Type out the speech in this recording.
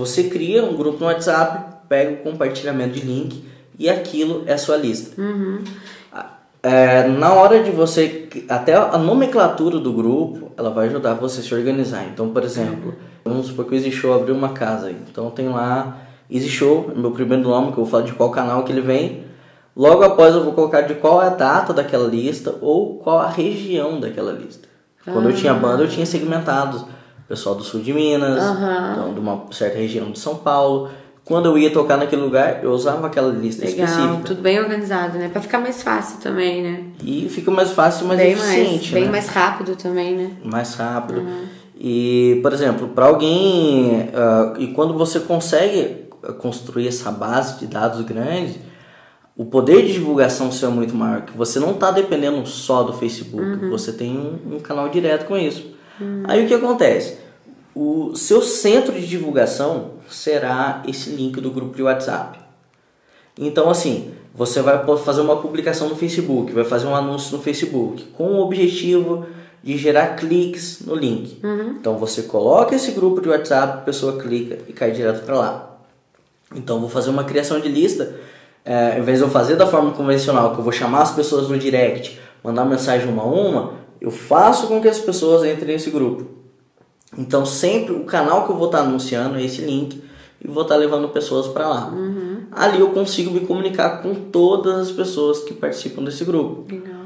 Você cria um grupo no WhatsApp, pega o compartilhamento de link e aquilo é sua lista. Uhum. É, na hora de você. Até a nomenclatura do grupo ela vai ajudar você a se organizar. Então, por exemplo, vamos supor que o Easy Show abriu uma casa. Então tem lá Easy Show, meu primeiro nome, que eu vou falar de qual canal que ele vem. Logo após eu vou colocar de qual é a data daquela lista ou qual a região daquela lista. Quando eu tinha banda, eu tinha segmentados. Pessoal do sul de Minas, Aham. então, de uma certa região de São Paulo. Quando eu ia tocar naquele lugar, eu usava aquela lista Legal, específica. tudo bem organizado, né? Pra ficar mais fácil também, né? E fica mais fácil, mais bem mais, eficiente, bem né? mais rápido também, né? mais rápido. E, por exemplo, para alguém. ah, e quando você consegue construir essa base de dados grande, o poder de divulgação seu é muito maior. Que você não está dependendo só do Facebook, você tem um, um canal direto com isso. Aí o que acontece? O seu centro de divulgação será esse link do grupo de WhatsApp. Então, assim, você vai fazer uma publicação no Facebook, vai fazer um anúncio no Facebook, com o objetivo de gerar cliques no link. Então, você coloca esse grupo de WhatsApp, a pessoa clica e cai direto para lá. Então, vou fazer uma criação de lista. É, ao invés de eu fazer da forma convencional, que eu vou chamar as pessoas no direct, mandar mensagem uma a uma, eu faço com que as pessoas entrem nesse grupo. Então, sempre o canal que eu vou estar anunciando é esse link e vou estar levando pessoas para lá. Ali eu consigo me comunicar com todas as pessoas que participam desse grupo. Legal.